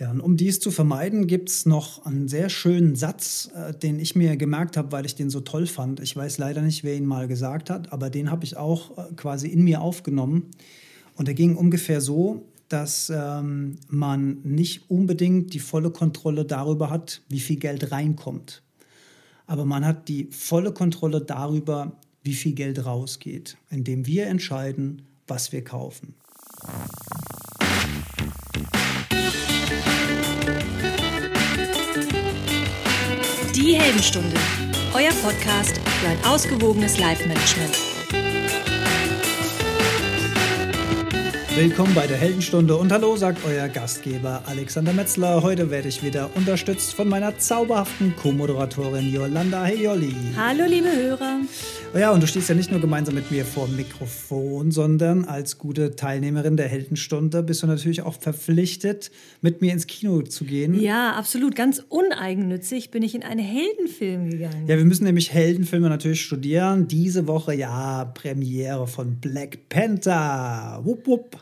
Ja, und um dies zu vermeiden, gibt es noch einen sehr schönen Satz, äh, den ich mir gemerkt habe, weil ich den so toll fand. Ich weiß leider nicht, wer ihn mal gesagt hat, aber den habe ich auch äh, quasi in mir aufgenommen. Und er ging ungefähr so, dass ähm, man nicht unbedingt die volle Kontrolle darüber hat, wie viel Geld reinkommt. Aber man hat die volle Kontrolle darüber, wie viel Geld rausgeht, indem wir entscheiden, was wir kaufen. Die Heldenstunde, euer Podcast für ein ausgewogenes Life-Management. Willkommen bei der Heldenstunde und hallo, sagt euer Gastgeber Alexander Metzler. Heute werde ich wieder unterstützt von meiner zauberhaften Co-Moderatorin Yolanda Hey Jolli. Hallo, liebe Hörer. Ja, und du stehst ja nicht nur gemeinsam mit mir vor dem Mikrofon, sondern als gute Teilnehmerin der Heldenstunde bist du natürlich auch verpflichtet, mit mir ins Kino zu gehen. Ja, absolut. Ganz uneigennützig bin ich in einen Heldenfilm gegangen. Ja, wir müssen nämlich Heldenfilme natürlich studieren. Diese Woche, ja, Premiere von Black Panther. Wupp, wupp.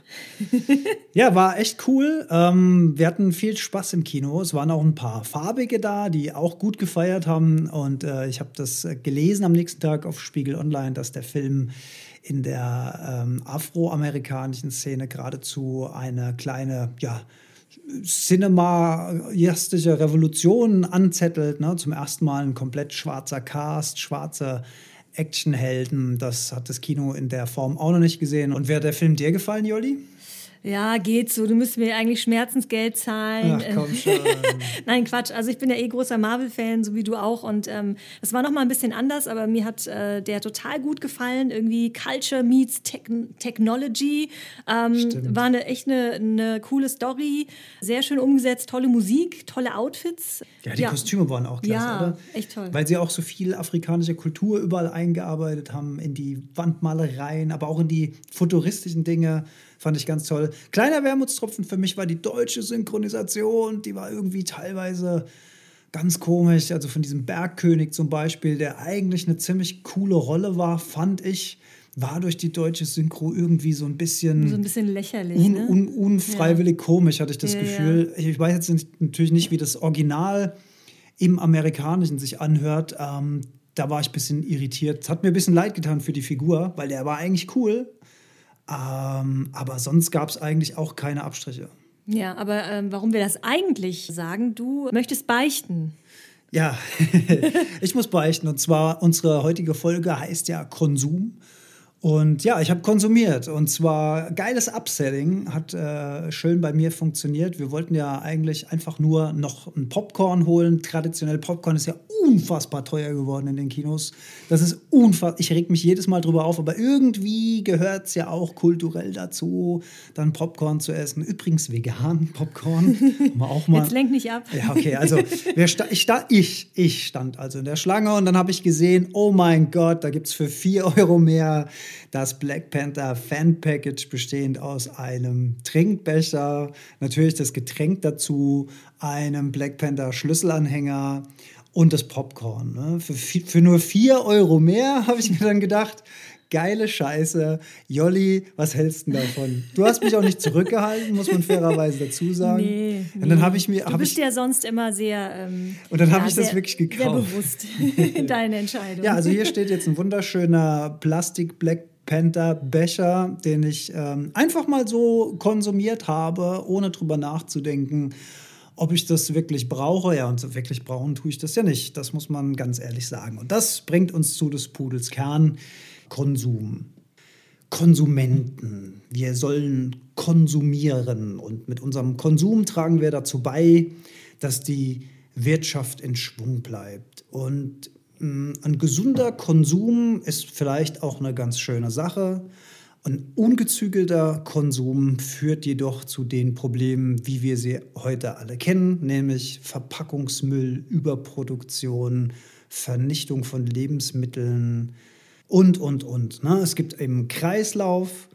ja, war echt cool. Ähm, wir hatten viel Spaß im Kino. Es waren auch ein paar Farbige da, die auch gut gefeiert haben. Und äh, ich habe das gelesen am nächsten Tag auf Spiegel Online, dass der Film in der ähm, afroamerikanischen Szene geradezu eine kleine, ja, cineastische Revolution anzettelt. Ne? Zum ersten Mal ein komplett schwarzer Cast, schwarze Actionhelden. Das hat das Kino in der Form auch noch nicht gesehen. Und hat der Film dir gefallen, Jolli? Ja, geht so, du müsst mir eigentlich Schmerzensgeld zahlen. Ach, komm schon. Nein, Quatsch. Also ich bin ja eh großer Marvel-Fan, so wie du auch. Und ähm, das war noch mal ein bisschen anders, aber mir hat äh, der total gut gefallen. Irgendwie Culture meets Te Technology. Ähm, war eine, echt eine, eine coole Story. Sehr schön umgesetzt, tolle Musik, tolle Outfits. Ja, die ja. Kostüme waren auch klasse, ja, oder? echt toll. Weil sie auch so viel afrikanische Kultur überall eingearbeitet haben, in die Wandmalereien, aber auch in die futuristischen Dinge. Fand ich ganz toll. Kleiner Wermutstropfen für mich war die deutsche Synchronisation. Die war irgendwie teilweise ganz komisch. Also von diesem Bergkönig zum Beispiel, der eigentlich eine ziemlich coole Rolle war, fand ich war durch die deutsche Synchro irgendwie so ein bisschen. So ein bisschen lächerlich. Un, ne? un, unfreiwillig ja. komisch, hatte ich das ja, Gefühl. Ja. Ich weiß jetzt nicht, natürlich nicht, wie das Original im Amerikanischen sich anhört. Ähm, da war ich ein bisschen irritiert. Es hat mir ein bisschen leid getan für die Figur, weil der war eigentlich cool. Ähm, aber sonst gab es eigentlich auch keine Abstriche. Ja, aber ähm, warum wir das eigentlich sagen, du möchtest beichten. Ja, ich muss beichten. Und zwar, unsere heutige Folge heißt ja Konsum. Und ja, ich habe konsumiert und zwar geiles Upselling, hat äh, schön bei mir funktioniert. Wir wollten ja eigentlich einfach nur noch ein Popcorn holen. Traditionell Popcorn ist ja unfassbar teuer geworden in den Kinos. Das ist unfassbar. Ich reg mich jedes Mal drüber auf, aber irgendwie gehört es ja auch kulturell dazu, dann Popcorn zu essen. Übrigens vegan Popcorn. auch mal. Jetzt lenk nicht ab. Ja, okay. Also sta ich, sta ich, ich stand also in der Schlange und dann habe ich gesehen, oh mein Gott, da gibt es für 4 Euro mehr das Black Panther Fan Package bestehend aus einem Trinkbecher, natürlich das Getränk dazu, einem Black Panther Schlüsselanhänger und das Popcorn. Ne? Für, für nur 4 Euro mehr habe ich mir dann gedacht, geile Scheiße. Jolli, was hältst du davon? Du hast mich auch nicht zurückgehalten, muss man fairerweise dazu sagen. Nee, nee. Und dann habe ich mir. Du bist ich, ja sonst immer sehr. Ähm, und dann habe ja, ich das sehr, wirklich gekauft. Sehr bewusst in deine Entscheidung. Ja, also hier steht jetzt ein wunderschöner Plastik Black Panther Becher, den ich ähm, einfach mal so konsumiert habe, ohne drüber nachzudenken, ob ich das wirklich brauche. Ja, und so wirklich brauchen tue ich das ja nicht. Das muss man ganz ehrlich sagen. Und das bringt uns zu des Pudels Kern. Konsum. Konsumenten. Wir sollen konsumieren und mit unserem Konsum tragen wir dazu bei, dass die Wirtschaft in Schwung bleibt. Und mm, ein gesunder Konsum ist vielleicht auch eine ganz schöne Sache. Ein ungezügelter Konsum führt jedoch zu den Problemen, wie wir sie heute alle kennen, nämlich Verpackungsmüll, Überproduktion, Vernichtung von Lebensmitteln, und, und, und. Ne? Es gibt eben Kreislauf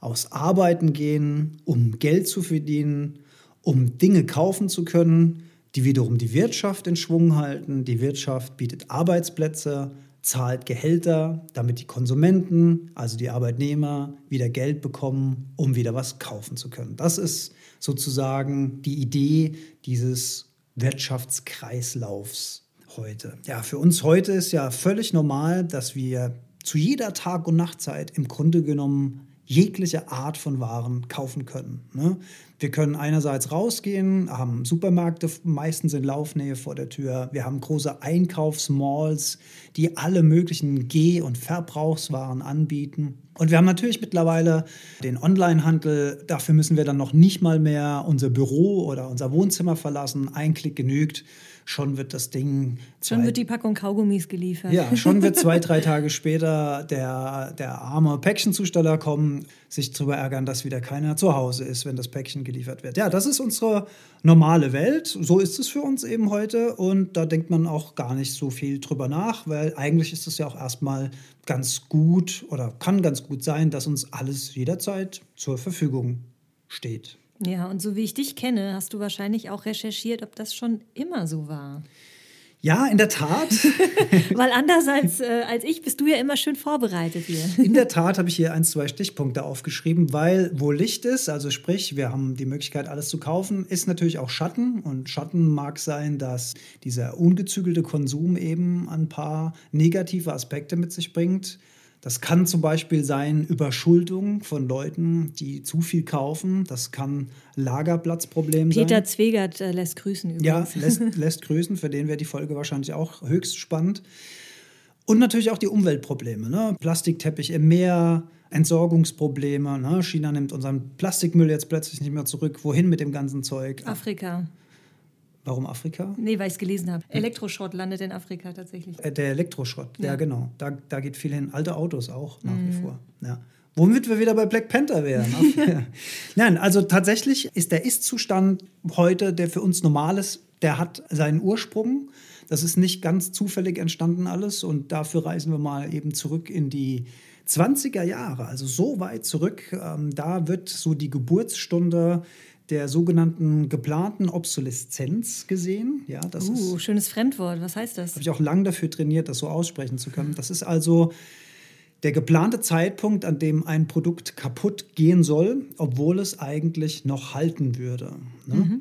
aus Arbeiten gehen, um Geld zu verdienen, um Dinge kaufen zu können, die wiederum die Wirtschaft in Schwung halten. Die Wirtschaft bietet Arbeitsplätze, zahlt Gehälter, damit die Konsumenten, also die Arbeitnehmer, wieder Geld bekommen, um wieder was kaufen zu können. Das ist sozusagen die Idee dieses Wirtschaftskreislaufs heute. Ja, für uns heute ist ja völlig normal, dass wir zu jeder Tag- und Nachtzeit im Grunde genommen jegliche Art von Waren kaufen können. Ne? Wir können einerseits rausgehen, haben Supermärkte meistens in Laufnähe vor der Tür. Wir haben große Einkaufsmalls, die alle möglichen Geh- und Verbrauchswaren anbieten. Und wir haben natürlich mittlerweile den Onlinehandel. Dafür müssen wir dann noch nicht mal mehr unser Büro oder unser Wohnzimmer verlassen. Ein Klick genügt schon wird das Ding. Schon wird die Packung Kaugummis geliefert. Ja, schon wird zwei, drei Tage später der, der arme Päckchenzusteller kommen, sich darüber ärgern, dass wieder keiner zu Hause ist, wenn das Päckchen geliefert wird. Ja, das ist unsere normale Welt. So ist es für uns eben heute. Und da denkt man auch gar nicht so viel drüber nach, weil eigentlich ist es ja auch erstmal ganz gut oder kann ganz gut sein, dass uns alles jederzeit zur Verfügung steht. Ja, und so wie ich dich kenne, hast du wahrscheinlich auch recherchiert, ob das schon immer so war. Ja, in der Tat. Weil anders als, äh, als ich bist du ja immer schön vorbereitet hier. In der Tat habe ich hier ein, zwei Stichpunkte aufgeschrieben, weil wo Licht ist, also sprich, wir haben die Möglichkeit, alles zu kaufen, ist natürlich auch Schatten. Und Schatten mag sein, dass dieser ungezügelte Konsum eben ein paar negative Aspekte mit sich bringt. Das kann zum Beispiel sein Überschuldung von Leuten, die zu viel kaufen. Das kann Lagerplatzproblem Peter sein. Peter Zwegert äh, lässt grüßen übrigens. Ja, lässt, lässt grüßen. Für den wäre die Folge wahrscheinlich auch höchst spannend. Und natürlich auch die Umweltprobleme. Ne? Plastikteppich im Meer, Entsorgungsprobleme. Ne? China nimmt unseren Plastikmüll jetzt plötzlich nicht mehr zurück. Wohin mit dem ganzen Zeug? Afrika. Warum Afrika? Nee, weil ich es gelesen habe. Elektroschrott landet in Afrika tatsächlich. Äh, der Elektroschrott, ja, ja genau. Da, da geht viel hin. Alte Autos auch nach mhm. wie vor. Ja. Womit wir wieder bei Black Panther wären. Nein, also tatsächlich ist der Ist-Zustand heute, der für uns normal ist, der hat seinen Ursprung. Das ist nicht ganz zufällig entstanden alles. Und dafür reisen wir mal eben zurück in die 20er Jahre, also so weit zurück. Ähm, da wird so die Geburtsstunde der sogenannten geplanten Obsoleszenz gesehen. Ja, das uh, ist, schönes Fremdwort. Was heißt das? Habe ich auch lange dafür trainiert, das so aussprechen zu können. Das ist also der geplante Zeitpunkt, an dem ein Produkt kaputt gehen soll, obwohl es eigentlich noch halten würde. Ne? Mhm.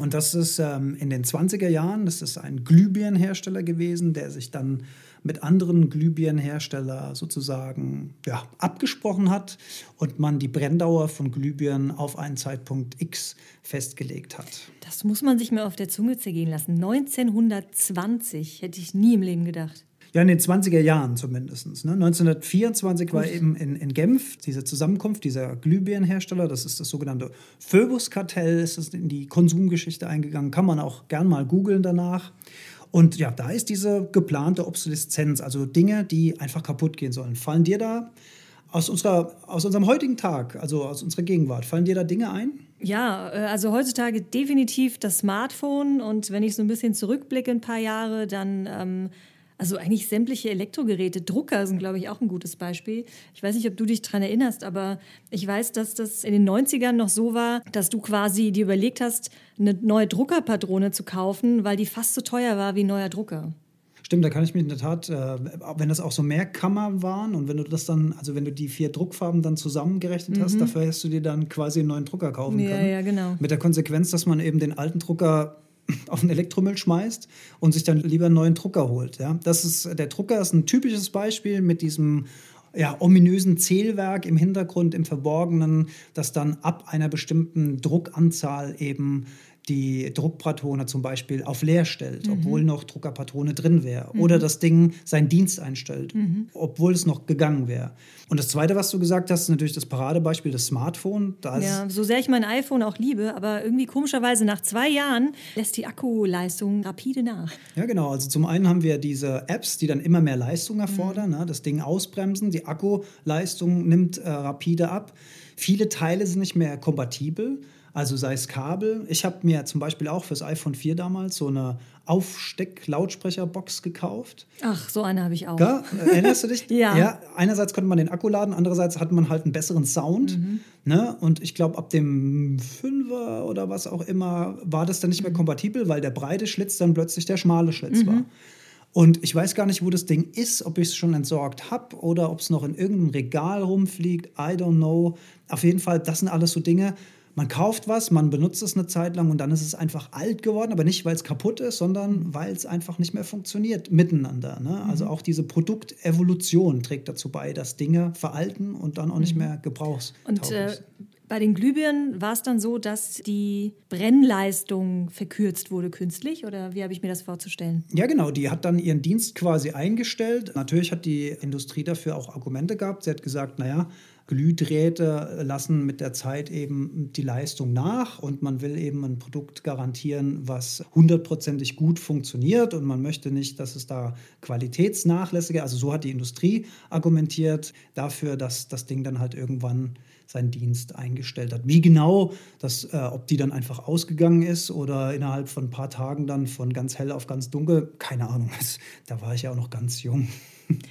Und das ist ähm, in den 20er Jahren, das ist ein Glühbirnenhersteller gewesen, der sich dann mit anderen Glühbirnenherstellern sozusagen ja, abgesprochen hat und man die Brenndauer von Glühbirnen auf einen Zeitpunkt X festgelegt hat. Das muss man sich mal auf der Zunge zergehen lassen. 1920 hätte ich nie im Leben gedacht. Ja, in den 20er Jahren zumindest. Ne? 1924 Gut. war eben in, in Genf diese Zusammenkunft dieser Glühbirnenhersteller. Das ist das sogenannte Phoebus-Kartell, ist in die Konsumgeschichte eingegangen. Kann man auch gern mal googeln danach. Und ja, da ist diese geplante Obsoleszenz, also Dinge, die einfach kaputt gehen sollen. Fallen dir da aus, unserer, aus unserem heutigen Tag, also aus unserer Gegenwart, fallen dir da Dinge ein? Ja, äh, also heutzutage definitiv das Smartphone. Und wenn ich so ein bisschen zurückblicke, ein paar Jahre, dann ähm, also eigentlich sämtliche Elektrogeräte, Drucker sind, glaube ich, auch ein gutes Beispiel. Ich weiß nicht, ob du dich daran erinnerst, aber ich weiß, dass das in den 90ern noch so war, dass du quasi dir überlegt hast, eine neue Druckerpatrone zu kaufen, weil die fast so teuer war wie ein neuer Drucker. Stimmt, da kann ich mich in der Tat, äh, wenn das auch so Mehrkammer waren und wenn du das dann, also wenn du die vier Druckfarben dann zusammengerechnet hast, mhm. dafür hättest du dir dann quasi einen neuen Drucker kaufen ja, können. Ja, genau. Mit der Konsequenz, dass man eben den alten Drucker auf den Elektromüll schmeißt und sich dann lieber einen neuen Drucker holt. Ja? Das ist, der Drucker ist ein typisches Beispiel mit diesem ja, ominösen Zählwerk im Hintergrund, im Verborgenen, das dann ab einer bestimmten Druckanzahl eben die Druckpatrone zum Beispiel auf leer stellt, mhm. obwohl noch Druckerpatrone drin wäre. Mhm. Oder das Ding seinen Dienst einstellt, mhm. obwohl es noch gegangen wäre. Und das Zweite, was du gesagt hast, ist natürlich das Paradebeispiel, das Smartphone. Das ja, so sehr ich mein iPhone auch liebe, aber irgendwie komischerweise nach zwei Jahren lässt die Akkuleistung rapide nach. Ja, genau. Also zum einen haben wir diese Apps, die dann immer mehr Leistung erfordern, mhm. ne? das Ding ausbremsen, die Akkuleistung nimmt äh, rapide ab. Viele Teile sind nicht mehr kompatibel. Also sei es Kabel. Ich habe mir zum Beispiel auch fürs iPhone 4 damals so eine Aufsteck-Lautsprecherbox gekauft. Ach, so eine habe ich auch. Ja, erinnerst du dich? ja. ja. Einerseits konnte man den Akku laden, andererseits hatte man halt einen besseren Sound. Mhm. Ne? Und ich glaube, ab dem 5er oder was auch immer war das dann nicht mehr kompatibel, weil der breite Schlitz dann plötzlich der schmale Schlitz mhm. war. Und ich weiß gar nicht, wo das Ding ist, ob ich es schon entsorgt habe oder ob es noch in irgendeinem Regal rumfliegt. I don't know. Auf jeden Fall, das sind alles so Dinge. Man kauft was, man benutzt es eine Zeit lang und dann ist es einfach alt geworden, aber nicht, weil es kaputt ist, sondern weil es einfach nicht mehr funktioniert miteinander. Ne? Mhm. Also auch diese Produktevolution trägt dazu bei, dass Dinge veralten und dann auch nicht mhm. mehr gebrauchstauglich und, äh, bei den Glühbirnen war es dann so, dass die Brennleistung verkürzt wurde künstlich oder wie habe ich mir das vorzustellen? Ja, genau. Die hat dann ihren Dienst quasi eingestellt. Natürlich hat die Industrie dafür auch Argumente gehabt. Sie hat gesagt, naja, Glühdrähte lassen mit der Zeit eben die Leistung nach und man will eben ein Produkt garantieren, was hundertprozentig gut funktioniert und man möchte nicht, dass es da Qualitätsnachlässige, also so hat die Industrie argumentiert dafür, dass das Ding dann halt irgendwann seinen Dienst eingestellt hat. Wie genau, das, äh, ob die dann einfach ausgegangen ist oder innerhalb von ein paar Tagen dann von ganz hell auf ganz dunkel, keine Ahnung. da war ich ja auch noch ganz jung.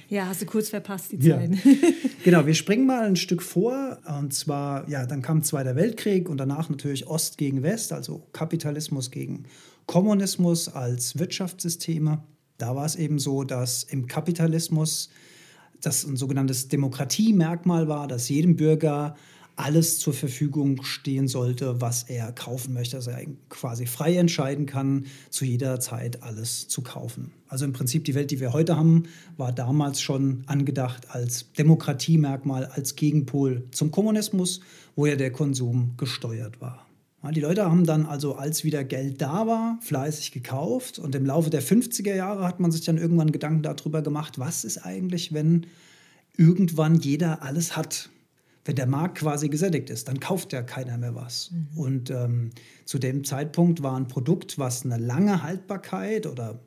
Ja, hast du kurz verpasst die Zeit. Ja. Genau, wir springen mal ein Stück vor. Und zwar, ja, dann kam Zweiter Weltkrieg und danach natürlich Ost gegen West, also Kapitalismus gegen Kommunismus als Wirtschaftssysteme. Da war es eben so, dass im Kapitalismus das ein sogenanntes Demokratiemerkmal war, dass jedem Bürger alles zur Verfügung stehen sollte, was er kaufen möchte, dass er quasi frei entscheiden kann, zu jeder Zeit alles zu kaufen. Also im Prinzip die Welt, die wir heute haben, war damals schon angedacht als Demokratiemerkmal, als Gegenpol zum Kommunismus, wo ja der Konsum gesteuert war. Die Leute haben dann also, als wieder Geld da war, fleißig gekauft und im Laufe der 50er Jahre hat man sich dann irgendwann Gedanken darüber gemacht, was ist eigentlich, wenn irgendwann jeder alles hat wenn der Markt quasi gesättigt ist, dann kauft ja keiner mehr was. Mhm. Und ähm, zu dem Zeitpunkt war ein Produkt, was eine lange Haltbarkeit oder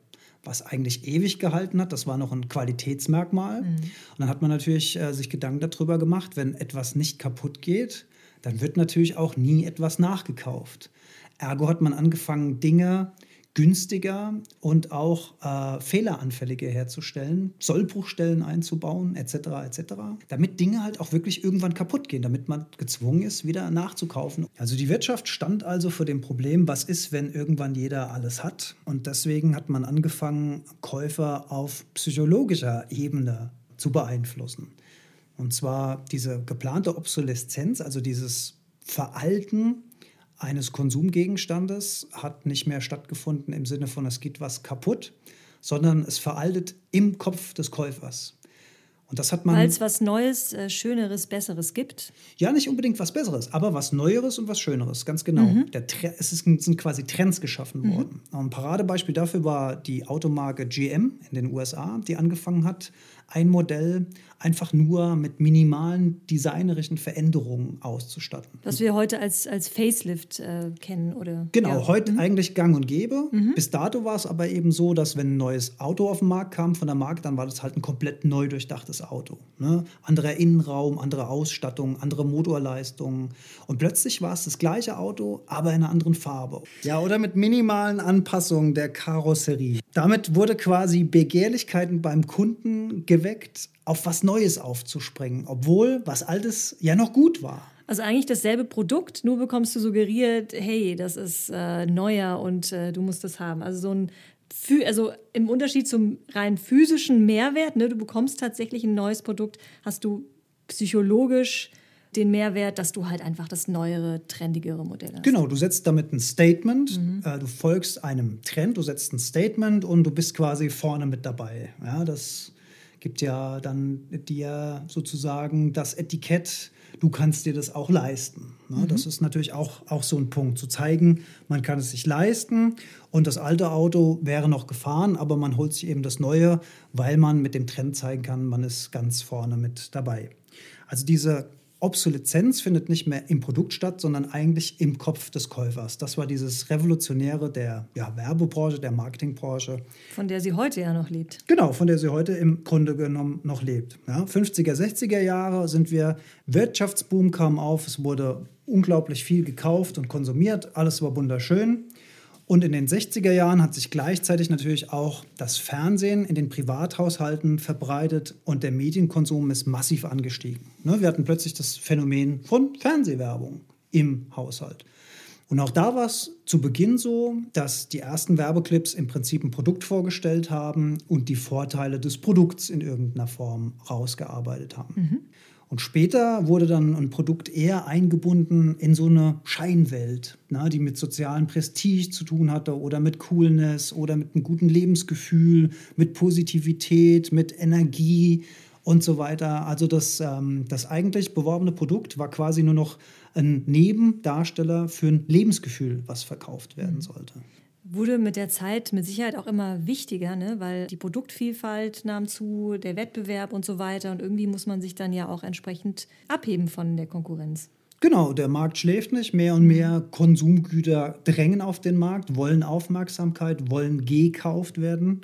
was eigentlich ewig gehalten hat, das war noch ein Qualitätsmerkmal. Mhm. Und dann hat man natürlich äh, sich Gedanken darüber gemacht, wenn etwas nicht kaputt geht, dann wird natürlich auch nie etwas nachgekauft. Ergo hat man angefangen, Dinge günstiger und auch äh, fehleranfälliger herzustellen, Sollbruchstellen einzubauen, etc., etc., damit Dinge halt auch wirklich irgendwann kaputt gehen, damit man gezwungen ist, wieder nachzukaufen. Also die Wirtschaft stand also vor dem Problem, was ist, wenn irgendwann jeder alles hat? Und deswegen hat man angefangen, Käufer auf psychologischer Ebene zu beeinflussen. Und zwar diese geplante Obsoleszenz, also dieses Veralten eines Konsumgegenstandes hat nicht mehr stattgefunden im Sinne von, es geht was kaputt, sondern es veraltet im Kopf des Käufers. Und das hat man. Weil es was Neues, äh, Schöneres, Besseres gibt? Ja, nicht unbedingt was Besseres, aber was Neueres und was Schöneres, ganz genau. Mhm. Es ist, sind quasi Trends geschaffen mhm. worden. Ein Paradebeispiel dafür war die Automarke GM in den USA, die angefangen hat, ein Modell einfach nur mit minimalen designerischen Veränderungen auszustatten. Was wir heute als, als Facelift äh, kennen, oder? Genau, ja. heute mhm. eigentlich gang und gäbe. Mhm. Bis dato war es aber eben so, dass wenn ein neues Auto auf den Markt kam von der Marke, dann war das halt ein komplett neu durchdachtes Auto. Ne? Anderer Innenraum, andere Ausstattung, andere Motorleistung. Und plötzlich war es das gleiche Auto, aber in einer anderen Farbe. Ja, oder mit minimalen Anpassungen der Karosserie. Damit wurde quasi Begehrlichkeiten beim Kunden geweckt, auf was Neues aufzuspringen, obwohl was Altes ja noch gut war. Also eigentlich dasselbe Produkt, nur bekommst du suggeriert, hey, das ist äh, neuer und äh, du musst das haben. Also so ein also im Unterschied zum rein physischen Mehrwert, ne, du bekommst tatsächlich ein neues Produkt, hast du psychologisch den Mehrwert, dass du halt einfach das neuere, trendigere Modell hast. Genau, du setzt damit ein Statement, mhm. äh, du folgst einem Trend, du setzt ein Statement und du bist quasi vorne mit dabei. Ja, das gibt ja dann dir sozusagen das Etikett, du kannst dir das auch leisten. Ne? Mhm. Das ist natürlich auch, auch so ein Punkt, zu zeigen, man kann es sich leisten und das alte Auto wäre noch gefahren, aber man holt sich eben das neue, weil man mit dem Trend zeigen kann, man ist ganz vorne mit dabei. Also diese Obsoleszenz findet nicht mehr im Produkt statt, sondern eigentlich im Kopf des Käufers. Das war dieses Revolutionäre der ja, Werbebranche, der Marketingbranche. Von der sie heute ja noch lebt. Genau, von der sie heute im Grunde genommen noch lebt. Ja, 50er, 60er Jahre sind wir, Wirtschaftsboom kam auf, es wurde unglaublich viel gekauft und konsumiert, alles war wunderschön. Und in den 60er Jahren hat sich gleichzeitig natürlich auch das Fernsehen in den Privathaushalten verbreitet und der Medienkonsum ist massiv angestiegen. Ne, wir hatten plötzlich das Phänomen von Fernsehwerbung im Haushalt. Und auch da war es zu Beginn so, dass die ersten Werbeclips im Prinzip ein Produkt vorgestellt haben und die Vorteile des Produkts in irgendeiner Form rausgearbeitet haben. Mhm. Und später wurde dann ein Produkt eher eingebunden in so eine Scheinwelt, ne, die mit sozialem Prestige zu tun hatte oder mit Coolness oder mit einem guten Lebensgefühl, mit Positivität, mit Energie und so weiter. Also das, ähm, das eigentlich beworbene Produkt war quasi nur noch ein Nebendarsteller für ein Lebensgefühl, was verkauft werden mhm. sollte wurde mit der Zeit mit Sicherheit auch immer wichtiger, ne? weil die Produktvielfalt nahm zu, der Wettbewerb und so weiter. Und irgendwie muss man sich dann ja auch entsprechend abheben von der Konkurrenz. Genau, der Markt schläft nicht. Mehr und mehr Konsumgüter drängen auf den Markt, wollen Aufmerksamkeit, wollen gekauft werden.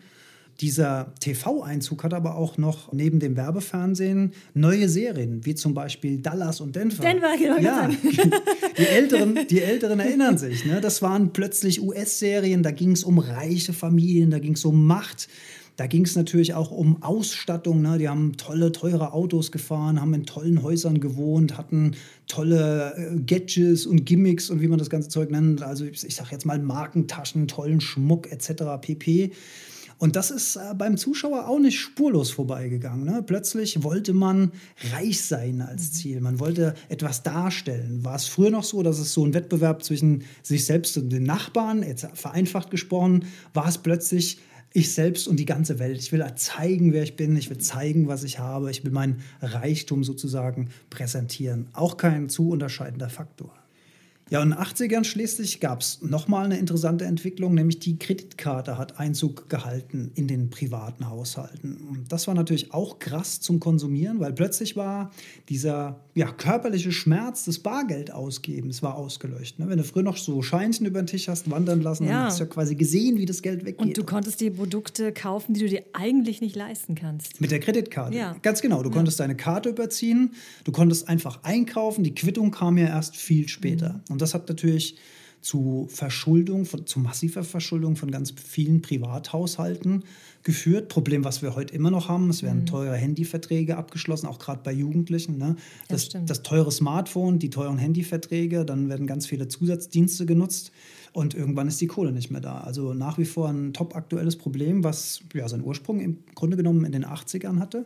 Dieser TV-Einzug hat aber auch noch neben dem Werbefernsehen neue Serien, wie zum Beispiel Dallas und Denver. Denver, genau. Ja, die Älteren, die Älteren erinnern sich. Ne? Das waren plötzlich US-Serien, da ging es um reiche Familien, da ging es um Macht. Da ging es natürlich auch um Ausstattung. Ne? Die haben tolle, teure Autos gefahren, haben in tollen Häusern gewohnt, hatten tolle äh, Gadgets und Gimmicks und wie man das ganze Zeug nennt. Also ich, ich sage jetzt mal Markentaschen, tollen Schmuck etc. pp. Und das ist äh, beim Zuschauer auch nicht spurlos vorbeigegangen. Ne? Plötzlich wollte man reich sein als mhm. Ziel. Man wollte etwas darstellen. War es früher noch so, dass es so ein Wettbewerb zwischen sich selbst und den Nachbarn, jetzt vereinfacht gesprochen, war es plötzlich ich selbst und die ganze Welt. Ich will zeigen, wer ich bin. Ich will zeigen, was ich habe. Ich will meinen Reichtum sozusagen präsentieren. Auch kein zu unterscheidender Faktor. Ja, in den 80ern schließlich gab es nochmal eine interessante Entwicklung, nämlich die Kreditkarte hat Einzug gehalten in den privaten Haushalten. Und das war natürlich auch krass zum Konsumieren, weil plötzlich war dieser ja, körperliche Schmerz des Bargeldausgebens war ausgelöscht. Ne? Wenn du früher noch so Scheinchen über den Tisch hast wandern lassen, ja. dann hast du ja quasi gesehen, wie das Geld weggeht. Und du konntest die Produkte kaufen, die du dir eigentlich nicht leisten kannst. Mit der Kreditkarte. Ja. Ganz genau. Du ja. konntest deine Karte überziehen, du konntest einfach einkaufen, die Quittung kam ja erst viel später. Mhm. Und das hat natürlich zu Verschuldung, von, zu massiver Verschuldung von ganz vielen Privathaushalten geführt. Problem, was wir heute immer noch haben, es werden mhm. teure Handyverträge abgeschlossen, auch gerade bei Jugendlichen. Ne? Das, das, das, teure Smartphone, die teuren Handyverträge, dann werden ganz viele Zusatzdienste genutzt und irgendwann ist die Kohle nicht mehr da. Also nach wie vor ein top aktuelles Problem, was ja seinen Ursprung im Grunde genommen in den 80ern hatte.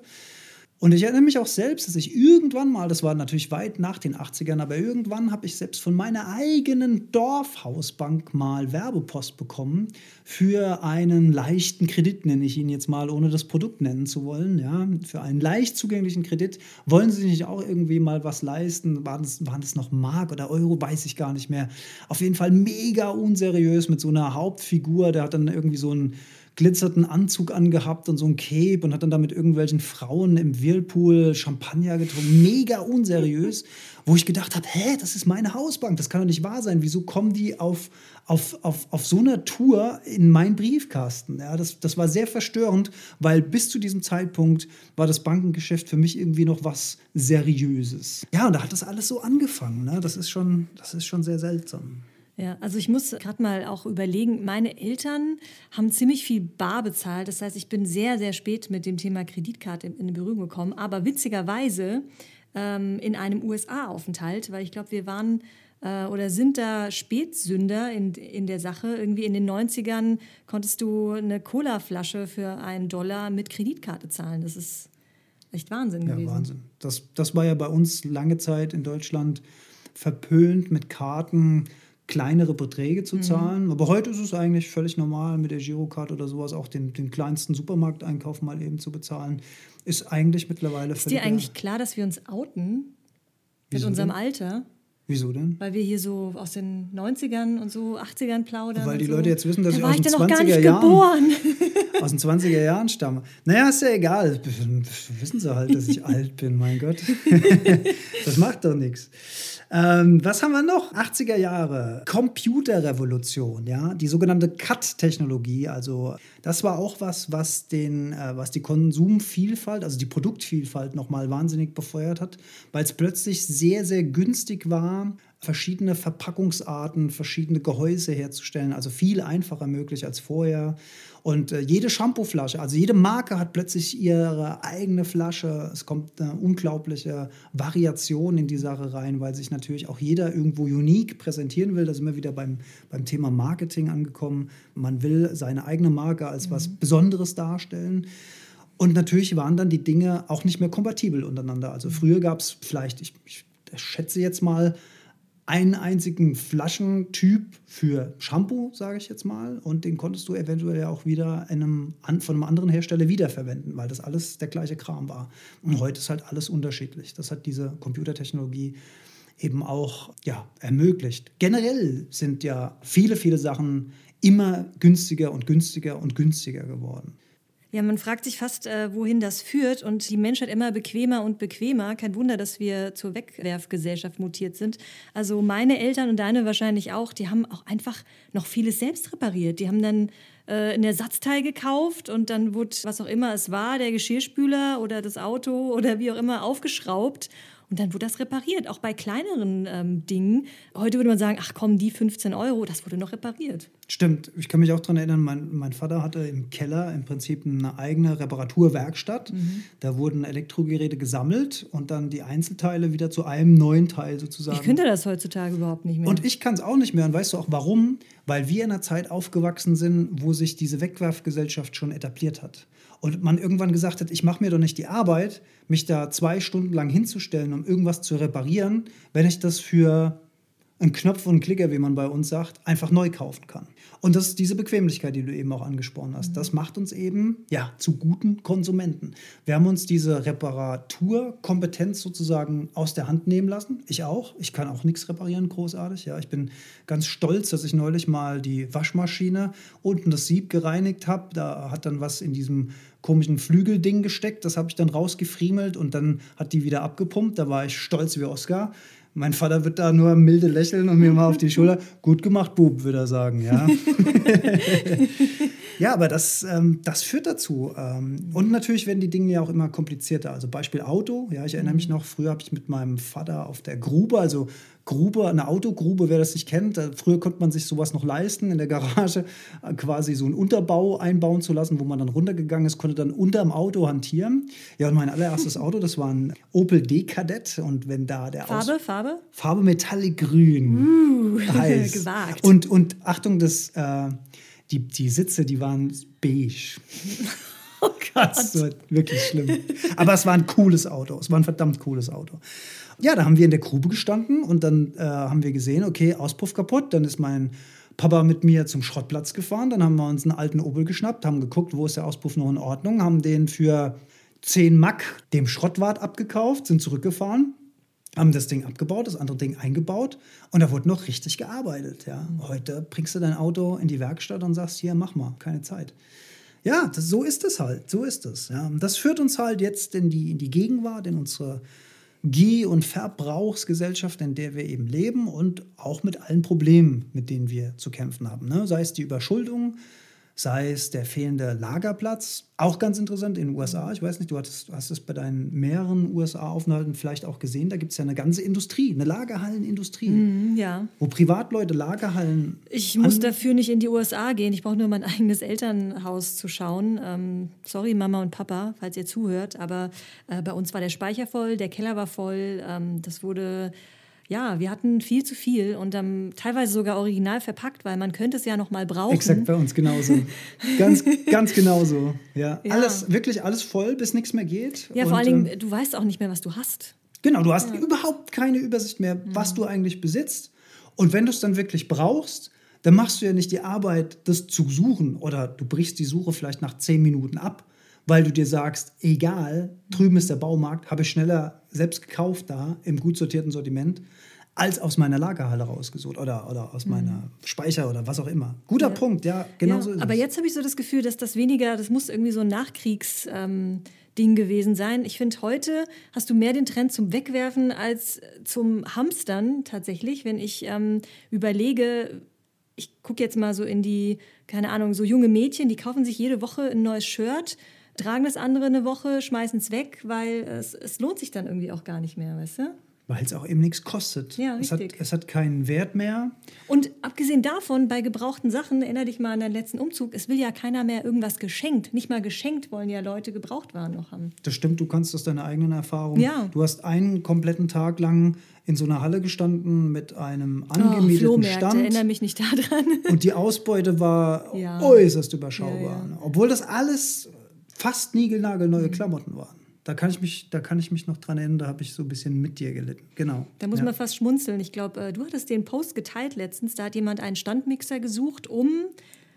Und ich erinnere mich auch selbst, dass ich irgendwann mal, das war natürlich weit nach den 80ern, aber irgendwann habe ich selbst von meiner eigenen Dorfhausbank mal Werbepost bekommen für einen leichten Kredit, nenne ich ihn jetzt mal, ohne das Produkt nennen zu wollen. Ja, für einen leicht zugänglichen Kredit. Wollen Sie nicht auch irgendwie mal was leisten? Waren das, waren das noch Mark oder Euro? Weiß ich gar nicht mehr. Auf jeden Fall mega unseriös mit so einer Hauptfigur. Der hat dann irgendwie so ein glitzerten Anzug angehabt und so ein Cape und hat dann da mit irgendwelchen Frauen im Whirlpool Champagner getrunken. Mega unseriös, wo ich gedacht habe, hä, das ist meine Hausbank, das kann doch nicht wahr sein. Wieso kommen die auf, auf, auf, auf so einer Tour in meinen Briefkasten? Ja, das, das war sehr verstörend, weil bis zu diesem Zeitpunkt war das Bankengeschäft für mich irgendwie noch was Seriöses. Ja, und da hat das alles so angefangen. Ne? Das, ist schon, das ist schon sehr seltsam. Ja, also ich muss gerade mal auch überlegen, meine Eltern haben ziemlich viel bar bezahlt. Das heißt, ich bin sehr, sehr spät mit dem Thema Kreditkarte in, in Berührung gekommen. Aber witzigerweise ähm, in einem USA-Aufenthalt, weil ich glaube, wir waren äh, oder sind da Spätsünder in, in der Sache. Irgendwie in den 90ern konntest du eine Cola-Flasche für einen Dollar mit Kreditkarte zahlen. Das ist echt Wahnsinn ja, gewesen. Wahnsinn. Das, das war ja bei uns lange Zeit in Deutschland verpönt mit Karten kleinere Beträge zu mhm. zahlen. Mhm. Aber heute ist es eigentlich völlig normal, mit der Girocard oder sowas auch den, den kleinsten Supermarkteinkauf mal eben zu bezahlen. Ist eigentlich mittlerweile Ist dir eigentlich klar, dass wir uns outen mit unserem? Alter? Wieso denn? Weil wir hier so aus den 90ern und so 80ern plaudern. Weil die so. Leute jetzt wissen, dass da ich aus den 20er Jahren aus den 20er Jahren stamme. Naja, ist ja egal. Wissen sie halt, dass ich alt bin, mein Gott. das macht doch nichts. Ähm, was haben wir noch? 80er Jahre, Computerrevolution, ja, die sogenannte CAT-Technologie. Also das war auch was, was den, äh, was die Konsumvielfalt, also die Produktvielfalt nochmal wahnsinnig befeuert hat, weil es plötzlich sehr, sehr günstig war, verschiedene Verpackungsarten, verschiedene Gehäuse herzustellen, also viel einfacher möglich als vorher. Und äh, jede Shampooflasche, also jede Marke hat plötzlich ihre eigene Flasche. Es kommt eine unglaubliche Variation in die Sache rein, weil sich natürlich auch jeder irgendwo unique präsentieren will. Da sind wir wieder beim, beim Thema Marketing angekommen. Man will seine eigene Marke als was mhm. Besonderes darstellen. Und natürlich waren dann die Dinge auch nicht mehr kompatibel untereinander. Also früher gab es vielleicht, ich, ich schätze jetzt mal, einen einzigen Flaschentyp für Shampoo, sage ich jetzt mal, und den konntest du eventuell auch wieder einem, von einem anderen Hersteller wiederverwenden, weil das alles der gleiche Kram war. Und heute ist halt alles unterschiedlich. Das hat diese Computertechnologie eben auch ja, ermöglicht. Generell sind ja viele, viele Sachen immer günstiger und günstiger und günstiger geworden. Ja, man fragt sich fast, äh, wohin das führt und die Menschheit immer bequemer und bequemer. Kein Wunder, dass wir zur Wegwerfgesellschaft mutiert sind. Also meine Eltern und deine wahrscheinlich auch, die haben auch einfach noch vieles selbst repariert. Die haben dann äh, ein Ersatzteil gekauft und dann wurde, was auch immer es war, der Geschirrspüler oder das Auto oder wie auch immer aufgeschraubt und dann wurde das repariert, auch bei kleineren ähm, Dingen. Heute würde man sagen, ach komm, die 15 Euro, das wurde noch repariert. Stimmt, ich kann mich auch daran erinnern, mein, mein Vater hatte im Keller im Prinzip eine eigene Reparaturwerkstatt. Mhm. Da wurden Elektrogeräte gesammelt und dann die Einzelteile wieder zu einem neuen Teil sozusagen. Ich könnte das heutzutage überhaupt nicht mehr. Und ich kann es auch nicht mehr. Und weißt du auch warum? Weil wir in einer Zeit aufgewachsen sind, wo sich diese Wegwerfgesellschaft schon etabliert hat und man irgendwann gesagt hat, ich mache mir doch nicht die Arbeit, mich da zwei Stunden lang hinzustellen, um irgendwas zu reparieren, wenn ich das für einen Knopf und einen Klicker, wie man bei uns sagt, einfach neu kaufen kann. Und das ist diese Bequemlichkeit, die du eben auch angesprochen hast. Das macht uns eben ja zu guten Konsumenten. Wir haben uns diese Reparaturkompetenz sozusagen aus der Hand nehmen lassen. Ich auch. Ich kann auch nichts reparieren, großartig. Ja, ich bin ganz stolz, dass ich neulich mal die Waschmaschine unten das Sieb gereinigt habe. Da hat dann was in diesem komischen Flügelding gesteckt. Das habe ich dann rausgefriemelt und dann hat die wieder abgepumpt. Da war ich stolz wie Oscar. Mein Vater wird da nur milde lächeln und mir mal auf die Schulter. Gut gemacht, Bub, würde er sagen, ja. ja, aber das, ähm, das führt dazu. Ähm, und natürlich werden die Dinge ja auch immer komplizierter. Also Beispiel Auto. Ja, ich erinnere mich noch, früher habe ich mit meinem Vater auf der Grube, also Grube, eine Autogrube, wer das nicht kennt. Früher konnte man sich sowas noch leisten, in der Garage äh, quasi so einen Unterbau einbauen zu lassen, wo man dann runtergegangen ist, konnte dann unterm Auto hantieren. Ja, und mein allererstes Auto, das war ein Opel D-Kadett. Und wenn da der Farbe, Aus Farbe? Farbe Metallic Grün. Uh, heiß. gewagt. Und, und Achtung, das, äh, die, die Sitze, die waren beige. Oh Gott. Das war wirklich schlimm. Aber es war ein cooles Auto. Es war ein verdammt cooles Auto. Ja, da haben wir in der Grube gestanden und dann äh, haben wir gesehen, okay, Auspuff kaputt. Dann ist mein Papa mit mir zum Schrottplatz gefahren. Dann haben wir uns einen alten Opel geschnappt, haben geguckt, wo ist der Auspuff noch in Ordnung, haben den für 10 Mack dem Schrottwart abgekauft, sind zurückgefahren, haben das Ding abgebaut, das andere Ding eingebaut und da wurde noch richtig gearbeitet. Ja. Heute bringst du dein Auto in die Werkstatt und sagst, hier, mach mal, keine Zeit. Ja, das, so ist es halt, so ist es. Ja. Das führt uns halt jetzt in die, in die Gegenwart, in unsere Geh- und Verbrauchsgesellschaft, in der wir eben leben und auch mit allen Problemen, mit denen wir zu kämpfen haben. Ne? Sei es die Überschuldung, sei es der fehlende Lagerplatz. Auch ganz interessant in den USA. Ich weiß nicht, du hattest, hast es bei deinen mehreren USA-Aufenthalten vielleicht auch gesehen. Da gibt es ja eine ganze Industrie, eine Lagerhallenindustrie. Mm, ja. Wo Privatleute Lagerhallen. Ich muss dafür nicht in die USA gehen. Ich brauche nur mein eigenes Elternhaus zu schauen. Ähm, sorry, Mama und Papa, falls ihr zuhört. Aber äh, bei uns war der Speicher voll, der Keller war voll. Ähm, das wurde ja, wir hatten viel zu viel und ähm, teilweise sogar original verpackt, weil man könnte es ja noch mal brauchen. Exakt bei uns genauso. ganz, ganz genauso. Ja. ja. Alles, wirklich alles voll, bis nichts mehr geht. Ja, und, vor allen Dingen, ähm, du weißt auch nicht mehr, was du hast. Genau, du hast ja. überhaupt keine Übersicht mehr, was mhm. du eigentlich besitzt. Und wenn du es dann wirklich brauchst, dann machst du ja nicht die Arbeit, das zu suchen oder du brichst die Suche vielleicht nach zehn Minuten ab, weil du dir sagst, egal, drüben ist der Baumarkt, habe ich schneller selbst gekauft da im gut sortierten Sortiment, als aus meiner Lagerhalle rausgesucht oder, oder aus mhm. meiner Speicher oder was auch immer. Guter ja. Punkt, ja, genau ja, so ist aber es. jetzt habe ich so das Gefühl, dass das weniger, das muss irgendwie so ein Nachkriegs... Ähm, Ding gewesen sein. Ich finde, heute hast du mehr den Trend zum Wegwerfen als zum Hamstern tatsächlich. Wenn ich ähm, überlege, ich gucke jetzt mal so in die, keine Ahnung, so junge Mädchen, die kaufen sich jede Woche ein neues Shirt tragen das andere eine Woche, schmeißen es weg, weil es, es lohnt sich dann irgendwie auch gar nicht mehr, weißt du? weil es auch eben nichts kostet. Ja, es, hat, richtig. es hat keinen Wert mehr. Und abgesehen davon, bei gebrauchten Sachen, erinnere dich mal an deinen letzten Umzug, es will ja keiner mehr irgendwas geschenkt. Nicht mal geschenkt wollen ja Leute Gebrauchtwaren noch haben. Das stimmt, du kannst aus deiner eigenen Erfahrung. Ja. Du hast einen kompletten Tag lang in so einer Halle gestanden mit einem Oh, angemieteten Flohmärkte, Stand. erinnere mich nicht daran. Und die Ausbeute war Ja. äußerst überschaubar. Ja? Obwohl das alles fast Mhm. niegelnagelneue Klamotten waren. Da kann, ich mich, da kann ich mich noch dran erinnern, da habe ich so ein bisschen mit dir gelitten. Genau. Da muss ja. man fast schmunzeln. Ich glaube, äh, du hattest den Post geteilt letztens. Da hat jemand einen Standmixer gesucht, um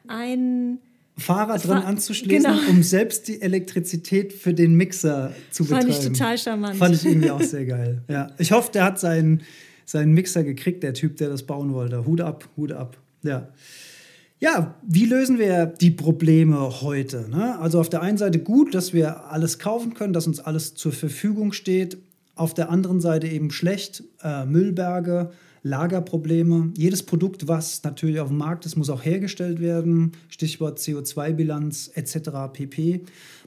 ein. Fahrrad Fa- dran anzuschließen, genau. um selbst die Elektrizität für den Mixer zu Fand betreiben. ich total charmant. Fand ich irgendwie auch sehr geil. Ja. Ich hoffe, der hat seinen, seinen Mixer gekriegt, der Typ, der das bauen wollte. Hut ab, Hut ab. Ja. Ja, wie lösen wir die Probleme heute? Ne? Also auf der einen Seite gut, dass wir alles kaufen können, dass uns alles zur Verfügung steht. Auf der anderen Seite eben schlecht, äh, Müllberge, Lagerprobleme. Jedes Produkt, was natürlich auf dem Markt ist, muss auch hergestellt werden. Stichwort CO2-Bilanz etc. pp.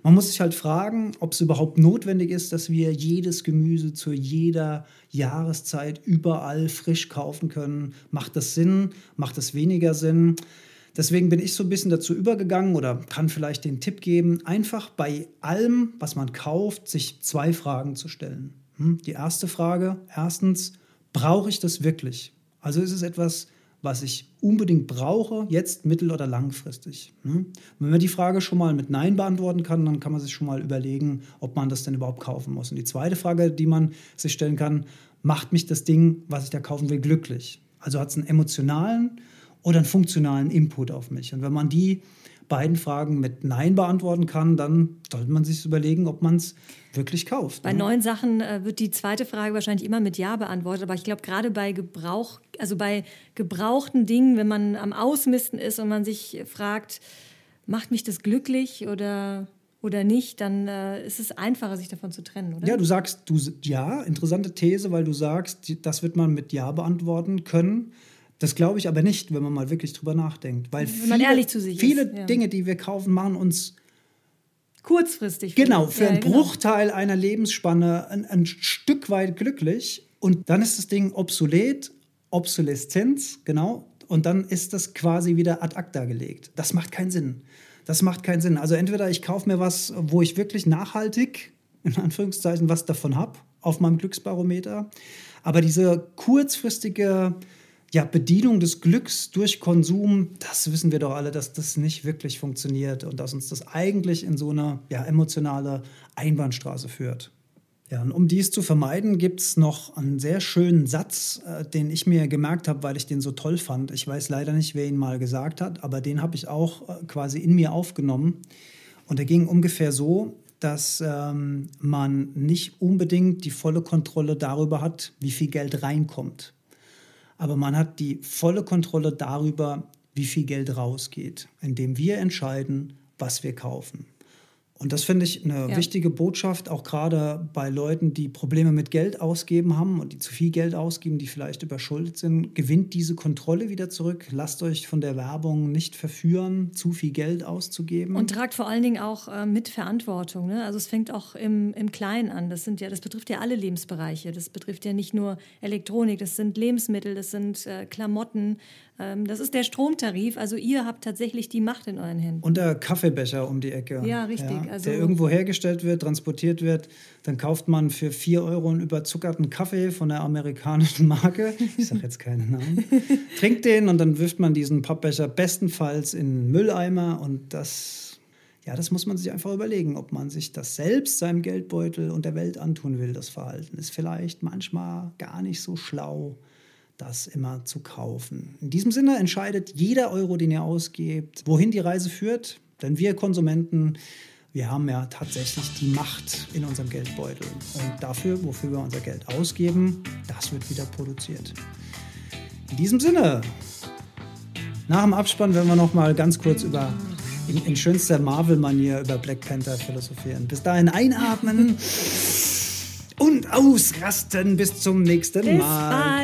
Man muss sich halt fragen, ob es überhaupt notwendig ist, dass wir jedes Gemüse zu jeder Jahreszeit überall frisch kaufen können. Macht das Sinn? Macht das weniger Sinn? Deswegen bin ich so ein bisschen dazu übergegangen oder kann vielleicht den Tipp geben, einfach bei allem, was man kauft, sich zwei Fragen zu stellen. Hm? Die erste Frage, erstens, brauche ich das wirklich? Also ist es etwas, was ich unbedingt brauche, jetzt mittel- oder langfristig? Hm? Wenn man die Frage schon mal mit Nein beantworten kann, dann kann man sich schon mal überlegen, ob man das denn überhaupt kaufen muss. Und die zweite Frage, die man sich stellen kann, macht mich das Ding, was ich da kaufen will, glücklich? Also hat es einen emotionalen oder einen funktionalen Input auf mich. Und wenn man die beiden Fragen mit Nein beantworten kann, dann sollte man sich überlegen, ob man es wirklich kauft. Bei ne? neuen Sachen äh, wird die zweite Frage wahrscheinlich immer mit Ja beantwortet, aber ich glaube gerade bei Gebrauch, also bei gebrauchten Dingen, wenn man am Ausmisten ist und man sich fragt, macht mich das glücklich oder, oder nicht, dann äh, ist es einfacher, sich davon zu trennen, oder? Ja, du sagst du ja, interessante These, weil du sagst, das wird man mit Ja beantworten können. Das glaube ich aber nicht, wenn man mal wirklich drüber nachdenkt. Weil Wenn man viele, ehrlich zu sich viele ist, ja. Dinge, die wir kaufen, machen uns Kurzfristig. genau für Ja, einen genau. Bruchteil einer Lebensspanne ein, ein Stück weit glücklich. Und dann ist das Ding obsolet, Obsoleszenz, genau. Und dann ist das quasi wieder ad acta gelegt. Das macht keinen Sinn. Das macht keinen Sinn. Also entweder ich kaufe mir was, wo ich wirklich nachhaltig, in Anführungszeichen, was davon habe, auf meinem Glücksbarometer. Aber diese kurzfristige ja, Bedienung des Glücks durch Konsum, das wissen wir doch alle, dass das nicht wirklich funktioniert und dass uns das eigentlich in so eine ja, emotionale Einbahnstraße führt. Ja, und um dies zu vermeiden, gibt es noch einen sehr schönen Satz, äh, den ich mir gemerkt habe, weil ich den so toll fand. Ich weiß leider nicht, wer ihn mal gesagt hat, aber den habe ich auch äh, quasi in mir aufgenommen. Und er ging ungefähr so, dass ähm, man nicht unbedingt die volle Kontrolle darüber hat, wie viel Geld reinkommt. Aber man hat die volle Kontrolle darüber, wie viel Geld rausgeht, indem wir entscheiden, was wir kaufen. Und das finde ich eine Ja. wichtige Botschaft, auch gerade bei Leuten, die Probleme mit Geld ausgeben haben und die zu viel Geld ausgeben, die vielleicht überschuldet sind. Gewinnt diese Kontrolle wieder zurück. Lasst euch von der Werbung nicht verführen, zu viel Geld auszugeben. Und tragt vor allen Dingen auch äh, mit Verantwortung. Ne? Also es fängt auch im, im Kleinen an. Das sind ja, das betrifft ja alle Lebensbereiche. Das betrifft ja nicht nur Elektronik, das sind Lebensmittel, das sind äh, Klamotten, das ist der Stromtarif. Also ihr habt tatsächlich die Macht in euren Händen. Und der Kaffeebecher um die Ecke. Ja, richtig. Also- der irgendwo hergestellt wird, transportiert wird. Dann kauft man für 4 Euro einen überzuckerten Kaffee von der amerikanischen Marke. Ich sage jetzt keinen Namen. Trinkt den und dann wirft man diesen Pappbecher bestenfalls in einen Mülleimer. Und das, ja, das muss man sich einfach überlegen, ob man sich das selbst, seinem Geldbeutel und der Welt antun will. Das Verhalten ist vielleicht manchmal gar nicht so schlau das immer zu kaufen. In diesem Sinne entscheidet jeder Euro, den ihr ausgebt, wohin die Reise führt. Denn wir Konsumenten, wir haben ja tatsächlich die Macht in unserem Geldbeutel. Und dafür, wofür wir unser Geld ausgeben, das wird wieder produziert. In diesem Sinne, nach dem Abspann werden wir noch mal ganz kurz über in, in schönster Marvel-Manier über Black Panther philosophieren. Bis dahin einatmen und ausrasten. Bis zum nächsten Bis Mal. bald.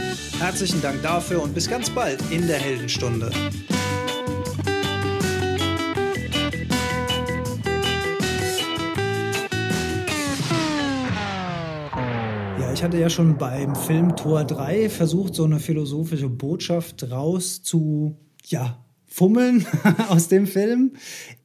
Herzlichen Dank dafür und bis ganz bald in der Heldenstunde. ich hatte ja schon beim Film Tor 3 versucht, so eine philosophische Botschaft raus zu, ja, fummeln aus dem Film.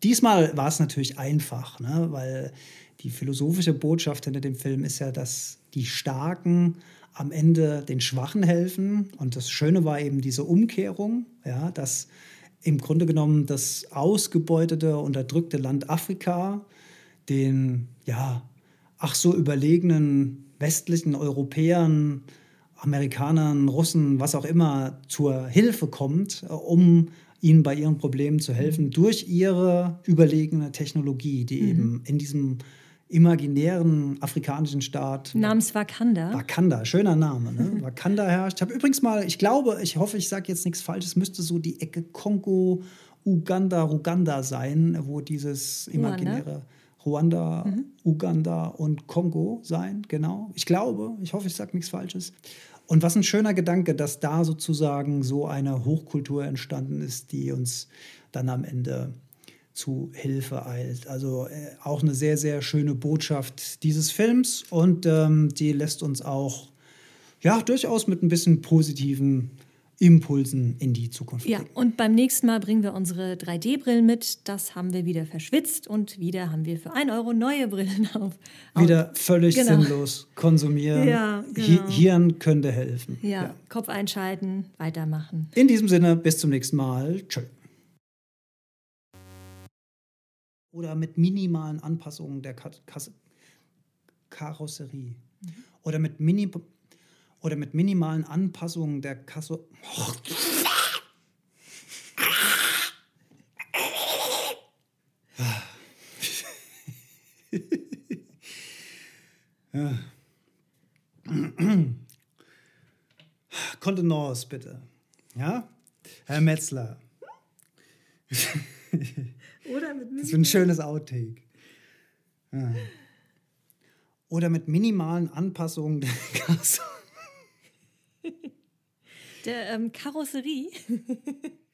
Diesmal war es natürlich einfach, ne? weil die philosophische Botschaft hinter dem Film ist ja, dass die Starken am Ende den Schwachen helfen. Und das Schöne war eben diese Umkehrung, ja, dass im Grunde genommen das ausgebeutete, unterdrückte Land Afrika den, ja, ach so überlegenen westlichen Europäern, Amerikanern, Russen, was auch immer, zur Hilfe kommt, äh, um ihnen bei ihren Problemen zu helfen, durch ihre überlegene Technologie, die mhm. eben in diesem imaginären afrikanischen Staat. Namens Wakanda. Wakanda, schöner Name, ne? Wakanda herrscht. Ich habe übrigens mal, ich glaube, ich hoffe, ich sage jetzt nichts Falsches, müsste so die Ecke Kongo, Uganda, Ruganda sein, wo dieses imaginäre. Ruanda. Ruanda, mhm. Uganda und Kongo sein, genau. Ich glaube, ich hoffe, ich sage nichts Falsches. Und was ein schöner Gedanke, dass da sozusagen so eine Hochkultur entstanden ist, die uns dann am Ende zu Hilfe eilt. Also äh, auch eine sehr, sehr schöne Botschaft dieses Films und ähm, die lässt uns auch ja durchaus mit ein bisschen positiven Impulsen in die Zukunft bringen. Ja, und beim nächsten Mal bringen wir unsere 3D-Brillen mit. Das haben wir wieder verschwitzt und wieder haben wir für 1 Euro neue Brillen auf. Wieder völlig genau. sinnlos konsumieren. Ja, genau. Hirn könnte helfen. Ja, ja, Kopf einschalten, weitermachen. In diesem Sinne, bis zum nächsten Mal. Tschö. Oder mit minimalen Anpassungen der Karosserie. Mhm. Oder mit mini oder mit minimalen Anpassungen der Kasse. Oh. ja. Kontenance, bitte. Ja? Herr Metzler. Oder mit Das ist ein schönes Outtake. Ja. Oder mit minimalen Anpassungen der Kasse der ähm, Karosserie.